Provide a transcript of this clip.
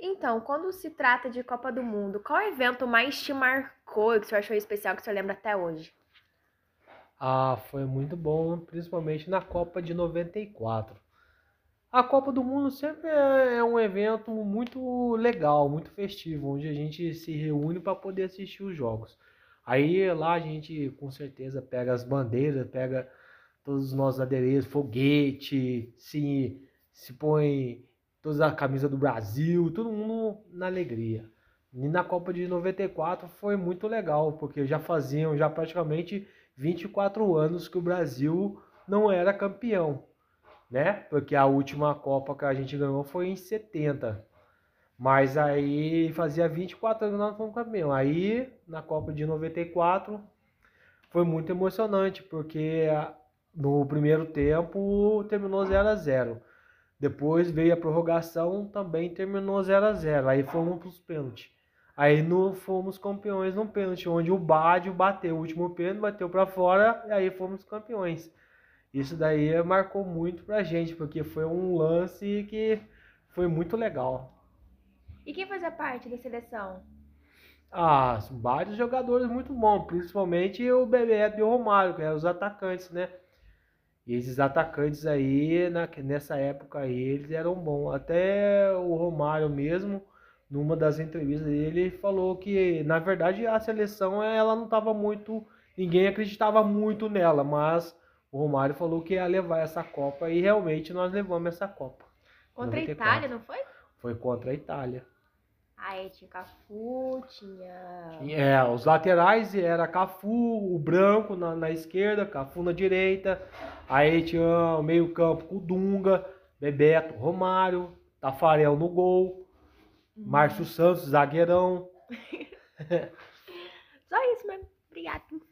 Então, quando se trata de Copa do Mundo, qual evento mais te marcou e que você achou especial que você lembra até hoje? Ah, foi muito bom, principalmente na Copa de 94. A Copa do Mundo sempre é é um evento muito legal, muito festivo, onde a gente se reúne para poder assistir os jogos. Aí lá a gente com certeza pega as bandeiras, pega todos os nossos adereços, foguete, se, se põe toda a camisa do Brasil, todo mundo na alegria. E na Copa de 94 foi muito legal, porque já faziam já praticamente 24 anos que o Brasil não era campeão, né? Porque a última Copa que a gente ganhou foi em 70. Mas aí fazia 24 anos que nós fomos campeão. Aí na Copa de 94 foi muito emocionante, porque no primeiro tempo terminou 0 a 0 Depois veio a prorrogação, também terminou 0 a 0 Aí fomos para os pênaltis. Aí no, fomos campeões no pênalti, onde o Bádio bateu o último pênalti, bateu para fora, e aí fomos campeões. Isso daí marcou muito pra gente, porque foi um lance que foi muito legal. E quem fazia parte da seleção? Ah, vários jogadores muito bons, principalmente o Bebeto e o Romário, que eram os atacantes, né? E esses atacantes aí, na, nessa época aí, eles eram bons. Até o Romário mesmo, numa das entrevistas dele, ele falou que, na verdade, a seleção ela não estava muito. Ninguém acreditava muito nela, mas o Romário falou que ia levar essa Copa e realmente nós levamos essa Copa. Contra 94. a Itália, não foi? Foi contra a Itália. Aí tinha Cafu, tinha. É, os laterais era Cafu, o branco na, na esquerda, Cafu na direita. Aí tinha o meio-campo com Dunga, Bebeto, Romário, Tafarel no gol, uhum. Márcio Santos, zagueirão. Só isso mesmo. Obrigado.